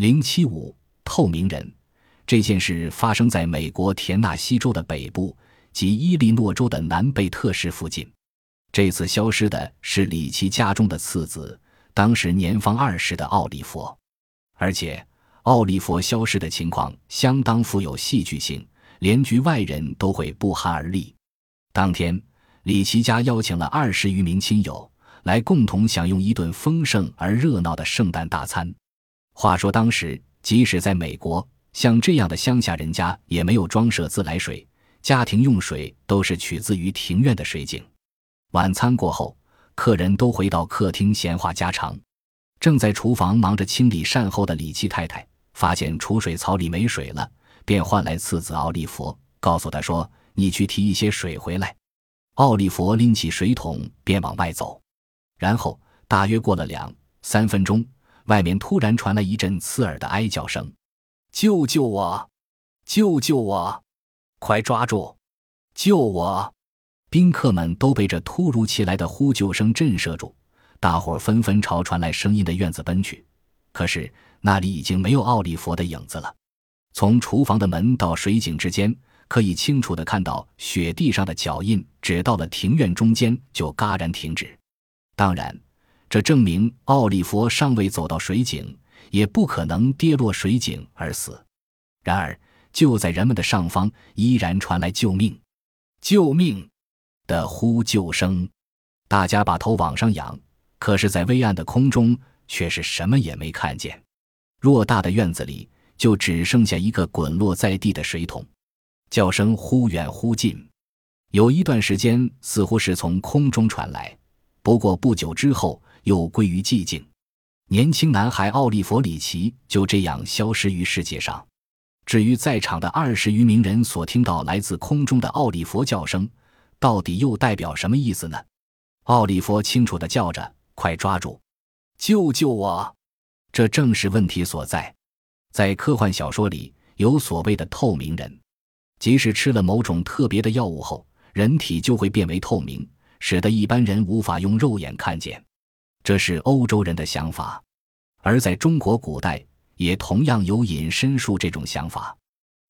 零七五透明人，这件事发生在美国田纳西州的北部及伊利诺州的南贝特市附近。这次消失的是里奇家中的次子，当时年方二十的奥利弗，而且奥利弗消失的情况相当富有戏剧性，连局外人都会不寒而栗。当天，里奇家邀请了二十余名亲友来共同享用一顿丰盛而热闹的圣诞大餐。话说，当时即使在美国，像这样的乡下人家也没有装设自来水，家庭用水都是取自于庭院的水井。晚餐过后，客人都回到客厅闲话家常。正在厨房忙着清理善后的李七太太发现储水槽里没水了，便唤来次子奥利弗，告诉他说：“你去提一些水回来。”奥利弗拎起水桶便往外走。然后大约过了两三分钟，外面突然传来一阵刺耳的哀叫声：“救救我！救救我！快抓住！救我！”宾客们都被这突如其来的呼救声震慑住，大伙纷纷朝传来声音的院子奔去。可是那里已经没有奥利佛的影子了。从厨房的门到水井之间，可以清楚地看到雪地上的脚印，只到了庭院中间就戛然停止。当然，这证明奥利弗尚未走到水井，也不可能跌落水井而死。然而，就在人们的上方，依然传来“救命，救命”。的呼救声，大家把头往上仰，可是，在微暗的空中却是什么也没看见。偌大的院子里，就只剩下一个滚落在地的水桶。叫声忽远忽近，有一段时间似乎是从空中传来，不过不久之后又归于寂静。年轻男孩奥利弗·里奇就这样消失于世界上。至于在场的二十余名人所听到来自空中的奥利佛叫声，到底又代表什么意思呢？奥利弗清楚地叫着：“快抓住，救救我！”这正是问题所在。在科幻小说里，有所谓的透明人，即使吃了某种特别的药物后，人体就会变为透明，使得一般人无法用肉眼看见。这是欧洲人的想法，而在中国古代也同样有隐身术这种想法。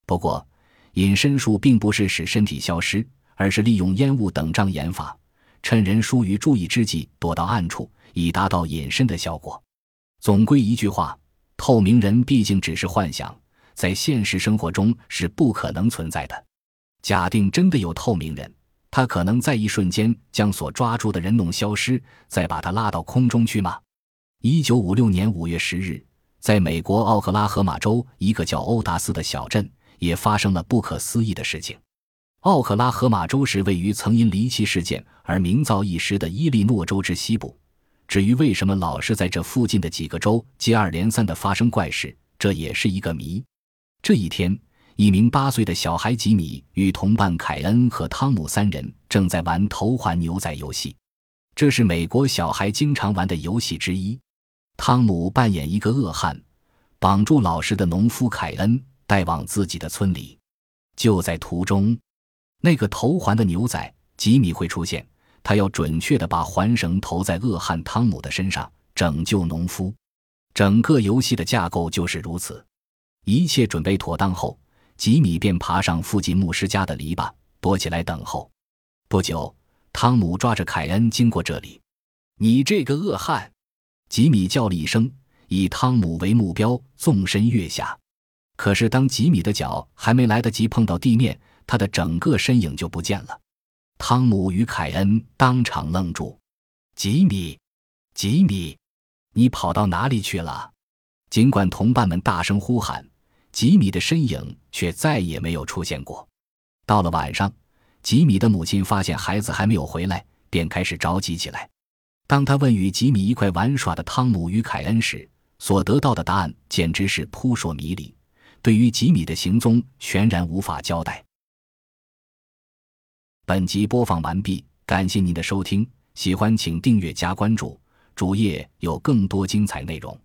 不过，隐身术并不是使身体消失。而是利用烟雾等障眼法，趁人疏于注意之际躲到暗处，以达到隐身的效果。总归一句话，透明人毕竟只是幻想，在现实生活中是不可能存在的。假定真的有透明人，他可能在一瞬间将所抓住的人弄消失，再把他拉到空中去吗？一九五六年五月十日，在美国奥克拉荷马州一个叫欧达斯的小镇，也发生了不可思议的事情。奥克拉荷马州是位于曾因离奇事件而名噪一时的伊利诺州之西部。至于为什么老是在这附近的几个州接二连三的发生怪事，这也是一个谜。这一天，一名八岁的小孩吉米与同伴凯恩和汤姆三人正在玩头环牛仔游戏，这是美国小孩经常玩的游戏之一。汤姆扮演一个恶汉，绑住老实的农夫凯恩，带往自己的村里。就在途中。那个头环的牛仔吉米会出现，他要准确地把环绳投在恶汉汤姆的身上，拯救农夫。整个游戏的架构就是如此。一切准备妥当后，吉米便爬上附近牧师家的篱笆，躲起来等候。不久，汤姆抓着凯恩经过这里。“你这个恶汉！”吉米叫了一声，以汤姆为目标，纵身跃下。可是，当吉米的脚还没来得及碰到地面，他的整个身影就不见了，汤姆与凯恩当场愣住。吉米，吉米，你跑到哪里去了？尽管同伴们大声呼喊，吉米的身影却再也没有出现过。到了晚上，吉米的母亲发现孩子还没有回来，便开始着急起来。当他问与吉米一块玩耍的汤姆与凯恩时，所得到的答案简直是扑朔迷离，对于吉米的行踪全然无法交代。本集播放完毕，感谢您的收听，喜欢请订阅加关注，主页有更多精彩内容。